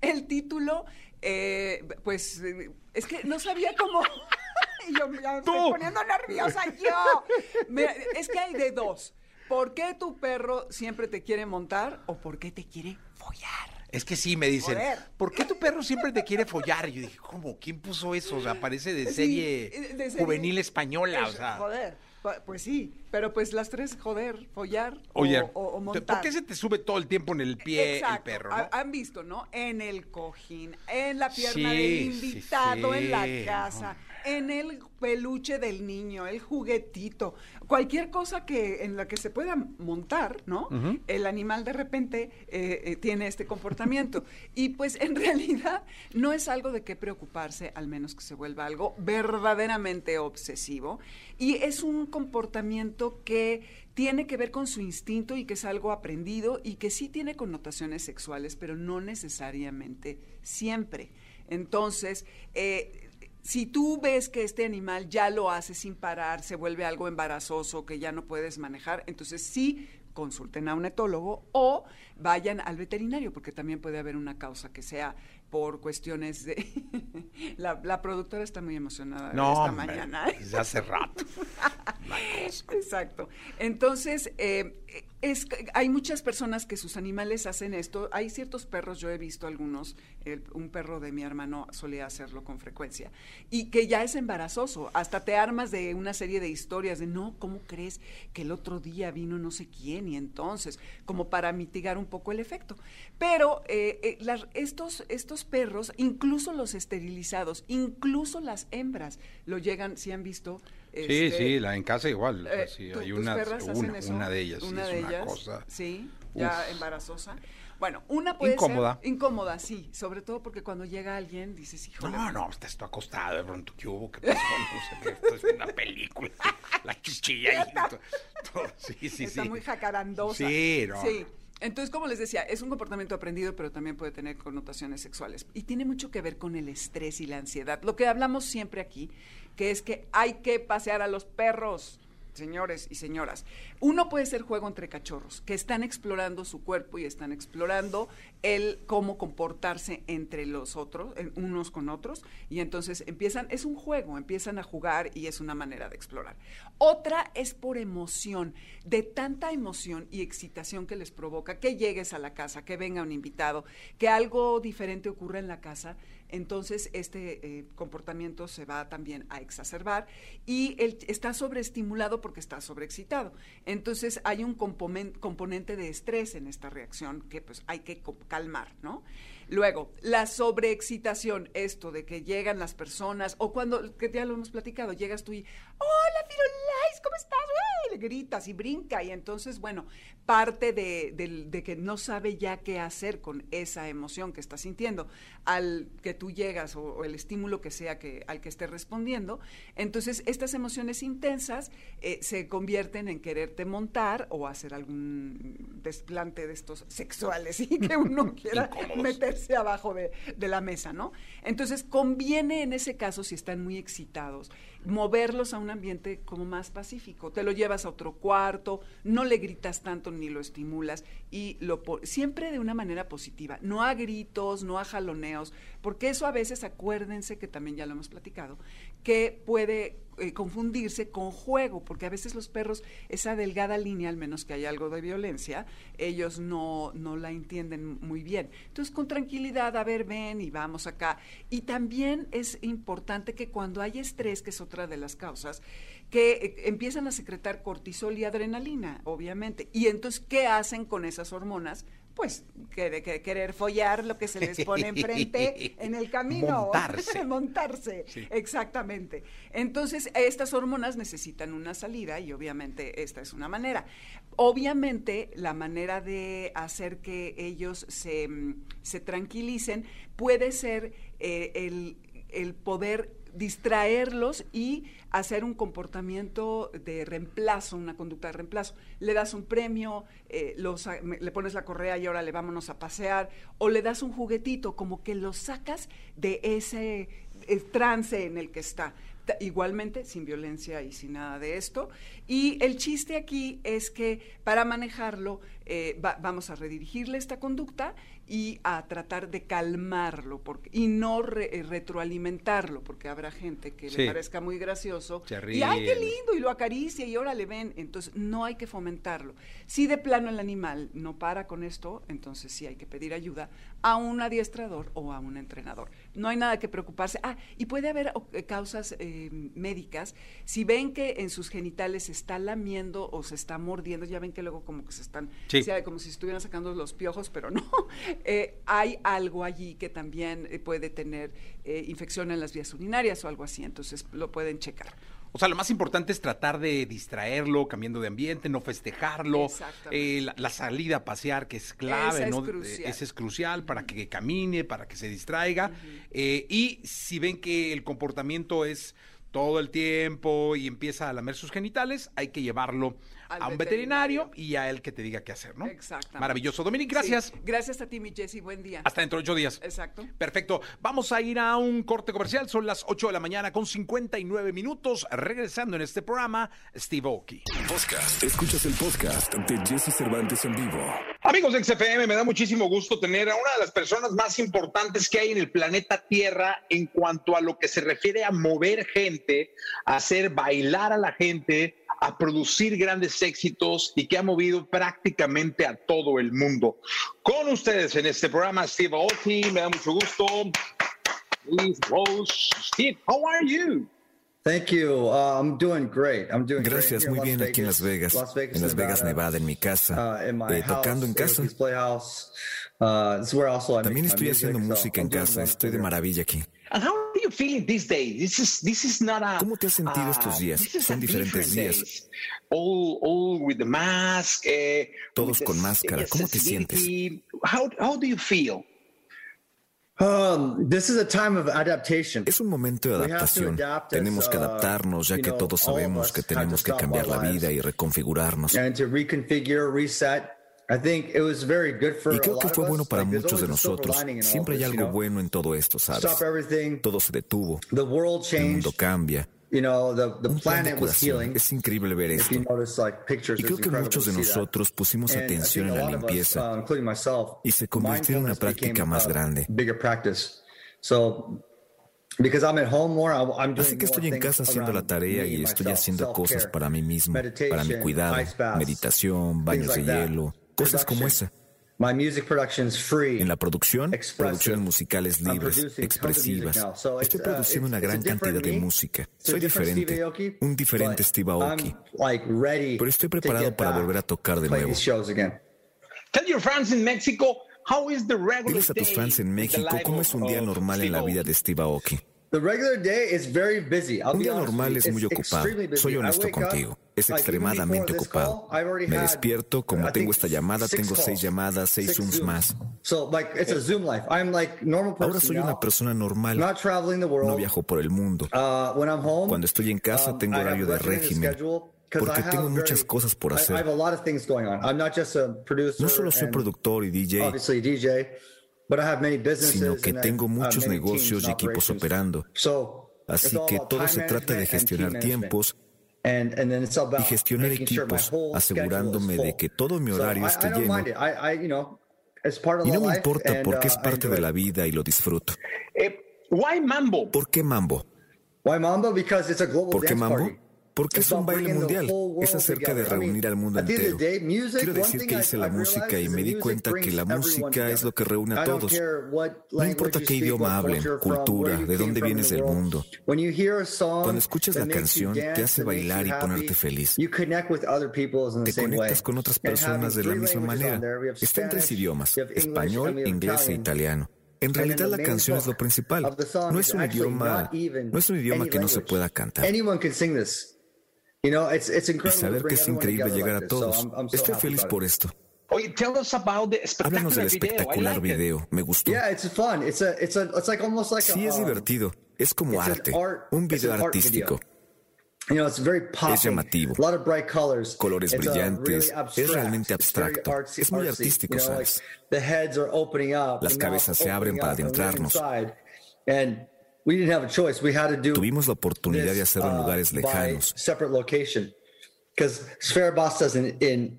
El título, eh, pues, eh, es que no sabía cómo... Y yo me estoy poniendo nerviosa yo. Mira, es que hay de dos. ¿Por qué tu perro siempre te quiere montar o por qué te quiere follar? Es que sí, me dicen, Joder. ¿por qué tu perro siempre te quiere follar? Y yo dije, ¿cómo? ¿Quién puso eso? O sea, parece de serie, de serie- juvenil española, o sea. Joder, pu- pues sí, pero pues las tres, joder, follar Oye, o, o- o montar. ¿por qué se te sube todo el tiempo en el pie Exacto. el perro, no? Han visto, ¿no? En el cojín, en la pierna Sí, del sí, invitado en la casa, en el peluche del niño, el juguetito, cualquier cosa que en la que se pueda montar, ¿no? El animal de repente eh, eh, tiene este comportamiento. Y pues en realidad no es algo de qué preocuparse, al menos que se vuelva algo verdaderamente obsesivo. Y es un comportamiento que tiene que ver con su instinto y que es algo aprendido y que sí tiene connotaciones sexuales, pero no necesariamente siempre. Entonces, eh, si tú ves que este animal ya lo hace sin parar, se vuelve algo embarazoso que ya no puedes manejar, entonces sí consulten a un etólogo o vayan al veterinario, porque también puede haber una causa que sea por cuestiones de... la, la productora está muy emocionada No, esta hombre, mañana. desde hace rato. Exacto. Entonces, eh, es, hay muchas personas que sus animales hacen esto. Hay ciertos perros, yo he visto algunos, un perro de mi hermano solía hacerlo con frecuencia, y que ya es embarazoso. Hasta te armas de una serie de historias de, no, ¿cómo crees que el otro día vino no sé quién? Y entonces, como para mitigar un poco el efecto. Pero eh, eh, estos, estos perros, incluso los esterilizados, incluso las hembras, lo llegan, si han visto... Sí, este, sí, la en casa igual. eh, sí, ¿tu- hay una, una, una de ellas, sí, Una es de una ellas, cosa. Sí, ya Uf. embarazosa. Bueno, una puede Incómoda. ser incómoda, sí, sobre todo porque cuando llega alguien dices, híjole. No, no, estás tú acostado, de pronto, ¿qué hubo? ¿Qué pasó? No sé esto es una película. La chichilla y todo. todo. Sí, sí, está sí. muy jacarandosa. Sí, no. Sí. Entonces, como les decía, es un comportamiento aprendido, pero también puede tener connotaciones sexuales. Y tiene mucho que ver con el estrés y la ansiedad. Lo que hablamos siempre aquí, que es que hay que pasear a los perros, señores y señoras. Uno puede ser juego entre cachorros, que están explorando su cuerpo y están explorando el cómo comportarse entre los otros, unos con otros, y entonces empiezan, es un juego, empiezan a jugar y es una manera de explorar. Otra es por emoción, de tanta emoción y excitación que les provoca que llegues a la casa, que venga un invitado, que algo diferente ocurra en la casa, entonces este eh, comportamiento se va también a exacerbar y él está sobreestimulado porque está sobreexcitado. Entonces hay un componen- componente de estrés en esta reacción que pues hay que calmar, ¿no? Luego, la sobreexcitación, esto de que llegan las personas, o cuando, que ya lo hemos platicado, llegas tú y, hola Firulais, ¿cómo estás? ¡Uy! Le gritas y brinca, y entonces, bueno, parte de, de que no sabe ya qué hacer con esa emoción que está sintiendo, al que tú llegas, o, o el estímulo que sea que, al que esté respondiendo, entonces estas emociones intensas eh, se convierten en quererte montar o hacer algún desplante de estos sexuales y que uno quiera meterse abajo de, de la mesa, ¿no? Entonces conviene en ese caso, si están muy excitados, moverlos a un ambiente como más pacífico. Te lo llevas a otro cuarto, no le gritas tanto ni lo estimulas y lo siempre de una manera positiva, no a gritos, no a jaloneos, porque eso a veces acuérdense que también ya lo hemos platicado, que puede eh, confundirse con juego, porque a veces los perros, esa delgada línea, al menos que haya algo de violencia, ellos no, no la entienden muy bien. Entonces, con tranquilidad, a ver, ven y vamos acá. Y también es importante que cuando hay estrés, que es otra de las causas, que eh, empiezan a secretar cortisol y adrenalina, obviamente. Y entonces, ¿qué hacen con esas hormonas? Pues que- que- querer follar lo que se les pone enfrente en el camino. Montarse. Montarse, exactamente. Entonces, estas hormonas necesitan una salida y obviamente esta es una manera. Obviamente, la manera de hacer que ellos se, mm, se tranquilicen puede ser eh, el, el poder distraerlos y hacer un comportamiento de reemplazo, una conducta de reemplazo. Le das un premio, eh, me- le pones la correa y ahora le vámonos a pasear, o le das un juguetito, como que lo sacas de ese eh, trance en el que está. Igualmente, sin violencia y sin nada de esto. Y el chiste aquí es que para manejarlo eh, va- vamos a redirigirle esta conducta y a tratar de calmarlo porque, y no re- eh, retroalimentarlo, porque habrá gente que Sí. le parezca muy gracioso y ¡ay, qué lindo! Y lo acaricia y ahora le ven. Entonces, no hay que fomentarlo. Si de plano el animal no para con esto, entonces sí hay que pedir ayuda a un adiestrador o a un entrenador. No hay nada que preocuparse. Ah, y puede haber eh, causas eh, médicas. Si ven que en sus genitales se está lamiendo o se está mordiendo, ya ven que luego como que se están, Sí. o sea, como si estuvieran sacando los piojos, pero no. Eh, hay algo allí que también eh, puede tener infección en las vías urinarias o algo así, entonces lo pueden checar. O sea, lo más importante es tratar de distraerlo, cambiando de ambiente, no festejarlo. Eh, la, la salida a pasear, que es clave, Esa es ¿no? crucial. Eh, esa es crucial para que camine, para que se distraiga. Eh, y si ven que el comportamiento es todo el tiempo y empieza a lamer sus genitales, hay que llevarlo a un veterinario, y a él que te diga qué hacer, ¿no? Exactamente. Maravilloso. Dominic, gracias. Sí, Gracias a ti, mi Jessy. Buen día. Hasta dentro de ocho días. Exacto. Perfecto. Vamos a ir a un corte comercial. Son las 8 de la mañana con 59 minutos. Regresando en este programa, Steve Oki. Podcast. Escuchas el podcast de Jesse Cervantes en vivo. Amigos de XFM, me da muchísimo gusto tener a una de las personas más importantes que hay en el planeta Tierra en cuanto a lo que se refiere a mover gente, a hacer bailar a la gente, a producir grandes éxitos y que ha movido prácticamente a todo el mundo. Con ustedes en este programa, Steve Aoki, me da mucho gusto. Please. Steve, how are you? Thank you. Uh, I'm doing great. I'm doing great Gracias, here muy in bien aquí en Las Vegas, Las Vegas, en Las Vegas, Nevada, en mi casa, uh, in my eh, tocando en house, casa. Uh, this is where also I También estoy haciendo music, so música en I'm doing casa, estoy de maravilla aquí. And how are you feeling these days? This is this is not a. ¿Cómo te has sentido uh, estos días? Son diferentes días. days. All all with the mask. eh, Todos with con the máscara. ¿Cómo te sientes? Es un momento de adaptación. Tenemos que uh, adaptarnos ya que todos sabemos que tenemos que cambiar la vida y reconfigurarnos. And to reconfigure, reset. I think it was very good for Y a creo que fue of bueno para muchos de nosotros. Siempre hay algo bueno en todo esto, ¿sabes? Todo se detuvo. The world El mundo cambia. Es increíble ver esto. you notice, like, pictures, Y creo que muchos de nosotros pusimos atención en a la limpieza uh, y se convirtió en una práctica más grande. Bigger practice. So, because I'm at home more, I- I'm doing Así que estoy en casa haciendo la tarea y estoy myself, haciendo cosas para mí mismo, para mi meditation, cuidado, meditación, baños de en la producción, producciones musicales libres, expresivas. Estoy produciendo una gran cantidad de música. Soy diferente, un diferente Steve Aoki. Pero estoy preparado para volver a tocar de nuevo. Diles a tus fans en México cómo es un día normal en la vida de Steve Aoki. Un día normal es muy ocupado. Soy honesto contigo es extremadamente ocupado. Me despierto, como tengo esta llamada, tengo seis llamadas, seis Zooms más. Eh, ahora soy una persona normal. No viajo por el mundo. Cuando estoy en casa tengo horario de régimen porque tengo muchas cosas por hacer. No solo soy productor y DJ, sino que tengo muchos negocios y equipos operando. Así que todo se trata de gestionar tiempos y gestionar equipos, asegurándome de que todo mi horario esté lleno. Y no me importa porque es parte de la vida y lo disfruto. ¿Por qué mambo? ¿Por qué mambo? porque es un baile mundial, es acerca de reunir al mundo entero. Quiero decir que hice la música y me di cuenta que la música es lo que reúne a todos. No importa qué idioma hablen, cultura, de dónde vienes del mundo. Cuando escuchas la canción, te hace bailar y ponerte feliz. Te conectas con otras personas de la misma manera. Está en tres idiomas, español, inglés e italiano. En realidad la canción es lo principal. No es un idioma, no es un idioma que no se pueda cantar. Y saber que es increíble llegar a todos. Estoy feliz por esto. Háblanos del espectacular video. Me gustó. Sí, es divertido. Es como arte. Un video artístico. Es llamativo. Colores brillantes. Es realmente abstracto. Es muy artístico, ¿sabes? Las cabezas se abren para adentrarnos. Tuvimos la oportunidad de hacerlo en lugares lejanos.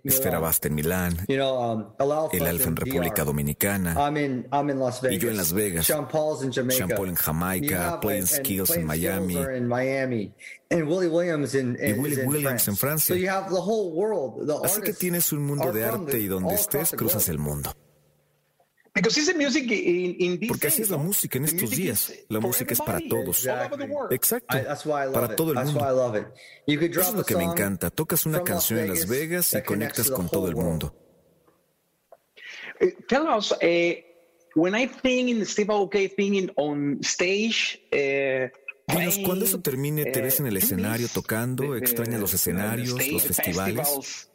Esfera Basta en Milán, el Alfa en República Dominicana, y yo en Las Vegas, Sean Paul en Jamaica, Plain Skills en Miami, y Willie Williams en Francia. Así que tienes un mundo de arte y donde estés cruzas el mundo. Because he's music in, in these Porque así es la música en estos días. La música es para todos. Exacto. Para todo el mundo. Eso es lo que me encanta. Tocas una canción en Las Vegas y conectas con todo el mundo. Eh, tell us, eh, when I think in Steve Aoki thinking on stage, eh, Dinos, cuando eso termine, te ves en el escenario tocando, extrañas los escenarios, los festivales.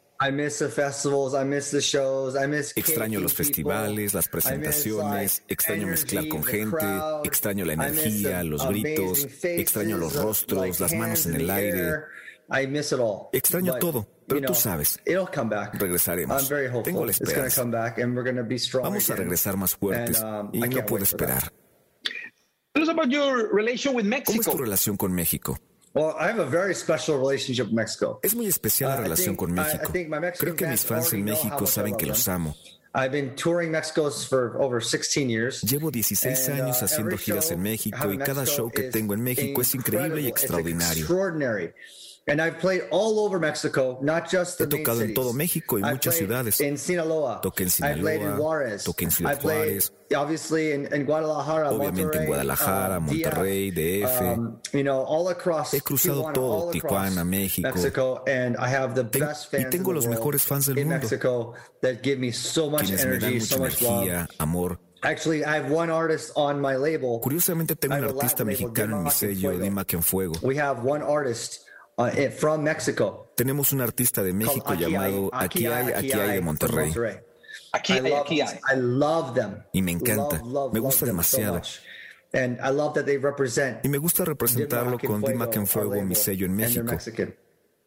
Extraño los festivales, las presentaciones, extraño mezclar con gente, extraño la energía, los gritos, extraño los rostros, las manos en el aire. Extraño todo, pero tú sabes, regresaremos. Tengo la esperanza. Vamos a regresar más fuertes y no puedo esperar. ¿Cómo es tu relación con México? Es muy especial la relación con México. Creo que mis fans en México saben que los amo. Llevo 16 años haciendo giras en México y cada show que tengo en México es increíble y extraordinario. He tocado en todo México y muchas ciudades. Toqué en Sinaloa, toqué en Ciudad Juárez. Obviamente en Guadalajara, Monterrey, DF. He cruzado todo, Tijuana, México. y tengo los mejores fans del mundo. quienes me dan mucha energía, amor. Curiosamente tengo un artista mexicano en mi sello, Dima Fuego. We have one artist uh, eh, from Mexico. Tenemos un artista de México llamado Aquí hay, Aquí hay de Monterrey. Aquí hay, aquí hay. I love them. Y me encanta. Love, love, me gusta demasiado. And I love that they represent y me gusta representarlo Dima con Dima que en Fuego, mi sello en México.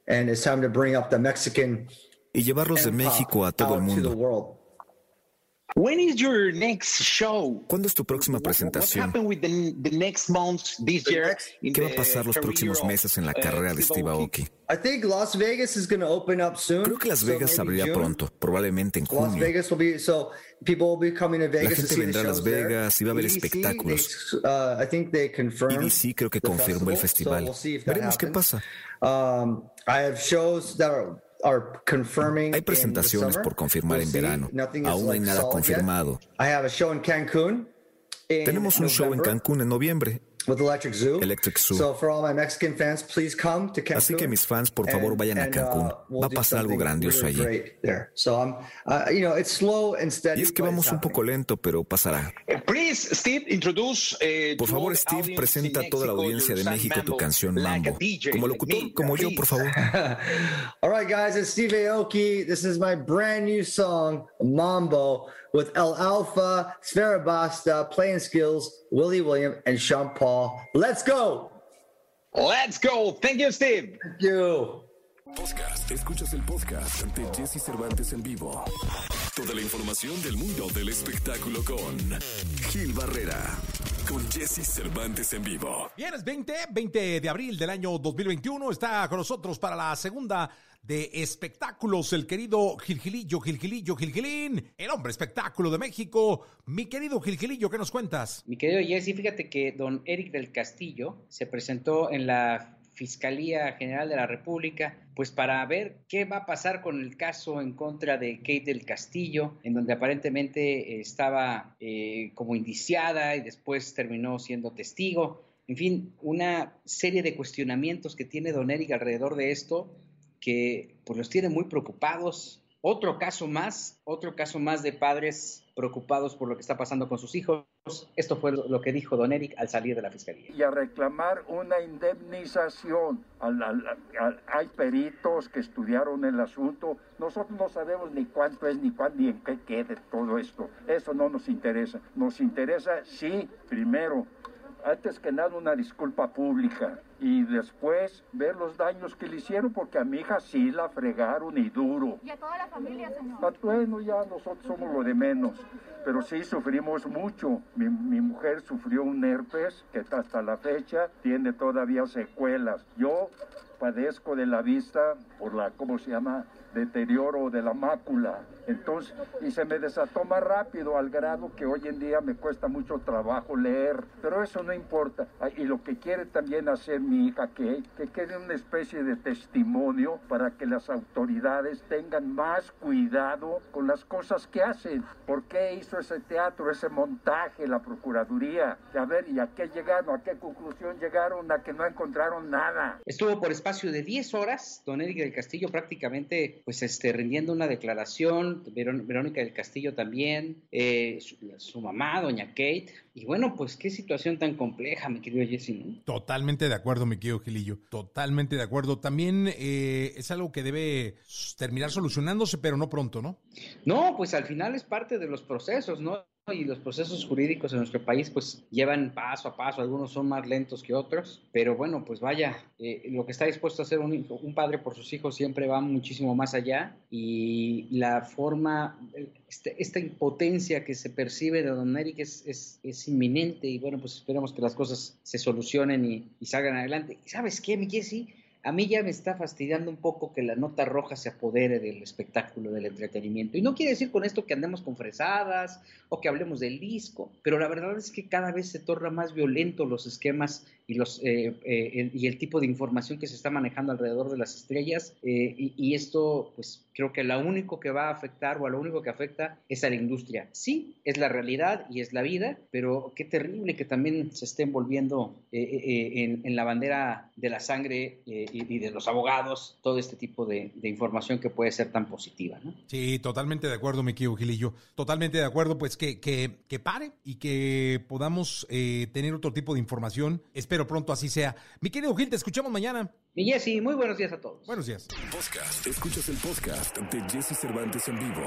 And it's time to bring up the Mexican y llevarlos de México a todo el mundo. When is your next show? ¿Cuándo es tu próxima presentación? happened with the, the next months this year? in ¿Qué va a the pasar los próximos meses en la uh, carrera de Steve Aoki? I think Las Vegas is going to open up soon. Creo que Las Vegas abrirá pronto, probablemente en junio. Vegas will be so people will be coming to La gente vendrá a Las. Vegas y va a haber EDC, espectáculos. they, uh, I think they confirmed EDC creo que the confirmó el festival, Veremos qué pasa. Um, I have shows that are. Hay presentaciones por confirmar en verano. Aún no hay nada confirmado. I have a show in Cancun. in Tenemos un show en Cancún en noviembre. With Electric Zoo. Electric Zoo. So for all my Mexican fans, please come to Cancun. Así que mis fans, por favor, And- vayan a and, Cancún. uh, we'll Va a pasar algo grandioso really allí. great there. So uh, you know, it's slow and steady. Y es que vamos un poco lento, pero pasará. Eh, Please, Steve, introduce. eh, Por favor, Steve, presenta a toda la audiencia de México song tu canción like a Mambo. DJ, Como like locutor, me, como yo, por favor. All right, guys, it's Steve Aoki. This is my brand new song, Mambo, with El Alfa, Sfera Basta, Playing Skills, Willie William, and Sean Paul. Let's go! Let's go. Thank you, Steve. Thank you. Podcast. Escuchas el podcast de Jesse Cervantes en vivo. Toda la información del mundo del espectáculo con Gil Barrera. Con Jesse Cervantes en vivo. Viernes 20, 20 de abril del año 2021. Está con nosotros para la segunda de espectáculos el querido Gilgilillo, Gilgilillo, Gilgilín, el hombre espectáculo de México. Mi querido Gilgilillo, ¿qué nos cuentas? Mi querido Jesse, fíjate que don Eric del Castillo se presentó en la Fiscalía General de la República, pues para ver qué va a pasar con el caso en contra de Kate del Castillo, en donde aparentemente eh, estaba eh, como indiciada y después terminó siendo testigo. En fin, una serie de cuestionamientos que tiene don Eric alrededor de esto que pues los tiene muy preocupados. Otro caso más, otro caso más de padres preocupados por lo que está pasando con sus hijos. Esto fue lo que dijo don Eric al salir de la fiscalía. y a reclamar una indemnización. Al- hay peritos que estudiaron el asunto. Nosotros no sabemos ni cuánto es, ni cuánto, ni en qué quede todo esto. Eso no nos interesa. Nos interesa, sí, primero, antes que nada, una disculpa pública. Y después ver los daños que le hicieron, porque a mi hija sí la fregaron y duro. Y a toda la familia, señor. Ah, Bueno, ya nosotros somos lo de menos, pero sí sufrimos mucho. Mi, mi mujer sufrió un herpes que hasta la fecha tiene todavía secuelas. Yo padezco de la vista por la, ¿cómo se llama? Deterioro de la mácula. Entonces, y se me desató más rápido al grado que hoy en día me cuesta mucho trabajo leer. Pero eso no importa. Ah, Y lo que quiere también hacer mi hija, que, que quede una especie de testimonio para que las autoridades tengan más cuidado con las cosas que hacen. ¿Por qué hizo ese teatro, ese montaje, la Procuraduría? A ver, ¿y a qué llegaron? ¿A qué conclusión llegaron? A que no encontraron nada. Estuvo por espacio de 10 horas, don Eric del Castillo prácticamente pues este, rindiendo una declaración, Verón- Verónica del Castillo también, eh, su, su mamá, doña Kate, y bueno, pues qué situación tan compleja, mi querido Jesse, ¿no? Totalmente de acuerdo, mi querido Gilillo. Totalmente de acuerdo. También eh, es algo que debe terminar solucionándose, pero no pronto, ¿no? No, pues al final es parte de los procesos, ¿no? Y los procesos jurídicos en nuestro país pues llevan paso a paso, algunos son más lentos que otros, pero bueno, pues vaya, eh, lo que está dispuesto a hacer un, un padre por sus hijos siempre va muchísimo más allá y la forma, este- esta impotencia que se percibe de Don Eric es, es, es inminente y bueno, pues esperemos que las cosas se solucionen y, y salgan adelante. ¿Y ¿Sabes qué, mi Jesse? A mí ya me está fastidiando un poco que la nota roja se apodere del espectáculo, del entretenimiento. Y no quiere decir con esto que andemos con fresadas o que hablemos del disco, pero la verdad es que cada vez se torna más violento los esquemas y, los, eh, eh, y el tipo de información que se está manejando alrededor de las estrellas. eh, y, esto, pues creo que lo único que va a afectar o a lo único que afecta es a la industria. Sí, es la realidad y es la vida, pero qué terrible que también se esté envolviendo eh, eh, en, la bandera de la sangre y, de los abogados todo este tipo de, información que puede ser tan positiva, ¿no? Sí, totalmente de acuerdo, mi querido Gilillo. Totalmente de acuerdo, pues que, que, que pare y que podamos tener otro tipo de información. Espero pronto así sea. Mi querido Gil, te escuchamos mañana. Y Jessy, muy buenos días a todos. Buenos días. Podcast. Escuchas el podcast de Jesse Cervantes en vivo.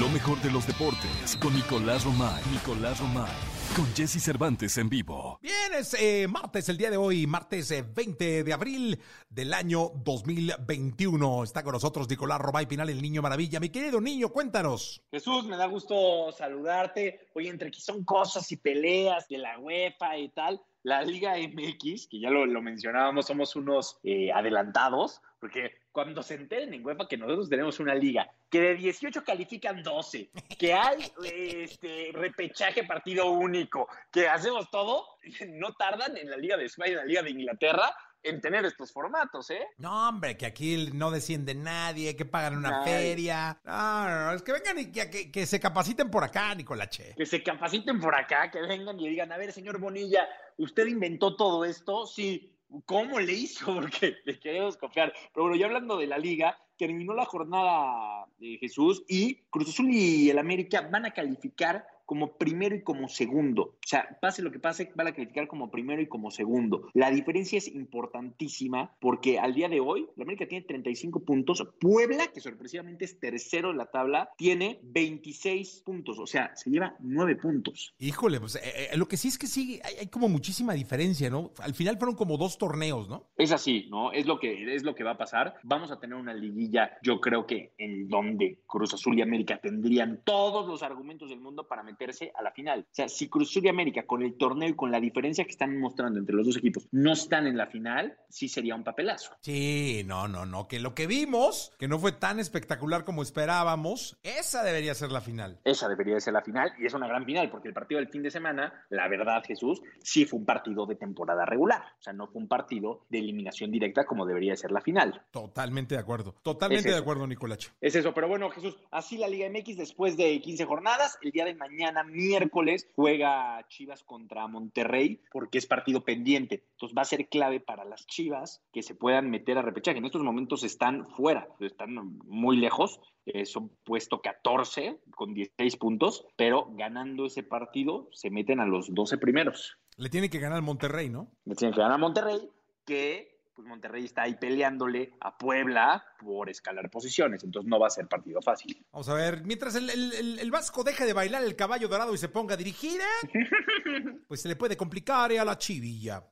Lo mejor de los deportes con Nicolás Romay. Nicolás Romay. Con Jesse Cervantes en vivo. Bien, es eh, martes el día de hoy, martes eh, 20 de abril del año 2021. Está con nosotros Nicolás Robay Pinal, el niño maravilla. Mi querido niño, cuéntanos. Jesús, me da gusto saludarte. Oye, entre que son cosas y peleas de la UEFA y tal, la Liga MX, que ya lo, lo mencionábamos, somos unos eh, adelantados, porque cuando se enteren en UEFA que nosotros tenemos una liga que de 18 califican 12, que hay este, repechaje partido único, que hacemos todo, no tardan en la Liga de España, en la Liga de Inglaterra, en tener estos formatos, ¿eh? No, hombre, que aquí no desciende nadie, que pagan una feria. No, no, no, es que vengan y que, que- que se capaciten por acá, Nicolache. Que se capaciten por acá, que vengan y digan, a ver, señor Bonilla, ¿usted inventó todo esto? Sí. ¿Cómo le hizo? Porque le queremos confiar. Pero bueno, ya hablando de la liga, terminó la jornada de Jesús y Cruz Azul y el América van a calificar como primero y como segundo. O sea, pase lo que pase, van a calificar como primero y como segundo. La diferencia es importantísima porque al día de hoy, la América tiene 35 puntos. Puebla, que sorpresivamente es tercero en la tabla, tiene 26 puntos. O sea, se lleva 9 puntos. Híjole, pues eh, eh, lo que sí es que sí, hay, hay como muchísima diferencia, ¿no? Al final fueron como dos torneos, ¿no? Es así, ¿no? Es lo que es lo que va a pasar. Vamos a tener una liguilla, yo creo que en donde Cruz Azul y América tendrían todos los argumentos del mundo para meterse a la final. O sea, si Cruz Azul y América con el torneo y con la diferencia que están mostrando entre los dos equipos no están en la final, sí sería un papelazo. Sí, no, no, no, que lo que vimos, que no fue tan espectacular como esperábamos, esa debería ser la final. Esa debería de ser la final y es una gran final porque el partido del fin de semana, la verdad, Jesús, sí fue un partido de temporada regular. O sea, no fue un partido de eliminación directa como debería de ser la final. Totalmente de acuerdo, totalmente Es de acuerdo, Nicolache. Es eso, pero bueno, Jesús, así la Liga MX después de 15 jornadas, el día de mañana, miércoles, juega Chivas contra Monterrey porque es partido pendiente. Entonces va a ser clave para las Chivas que se puedan meter a repechaje. En estos momentos están fuera, están muy lejos, eh, son puesto 14 con 16 puntos, pero ganando ese partido se meten a los 12 primeros. Le tiene que ganar Monterrey, ¿no? Le tienen que ganar Monterrey, que pues Monterrey está ahí peleándole a Puebla por escalar posiciones, entonces no va a ser partido fácil. Vamos a ver, mientras el, el- el- el Vasco deje de bailar el caballo dorado y se ponga a dirigir, ¿eh? pues se le puede complicar ¿eh? a la chivilla.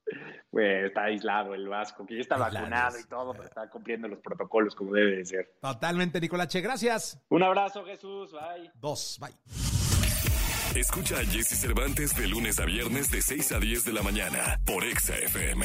Pues está aislado el Vasco, que ya está Aislado, vacunado y todo, pero está cumpliendo los protocolos como debe de ser. Totalmente, Nicolache, gracias. Un abrazo, Jesús, bye. Dos, bye. Escucha a Jesse Cervantes de lunes a viernes de 6 a 10 de la mañana por Exa FM.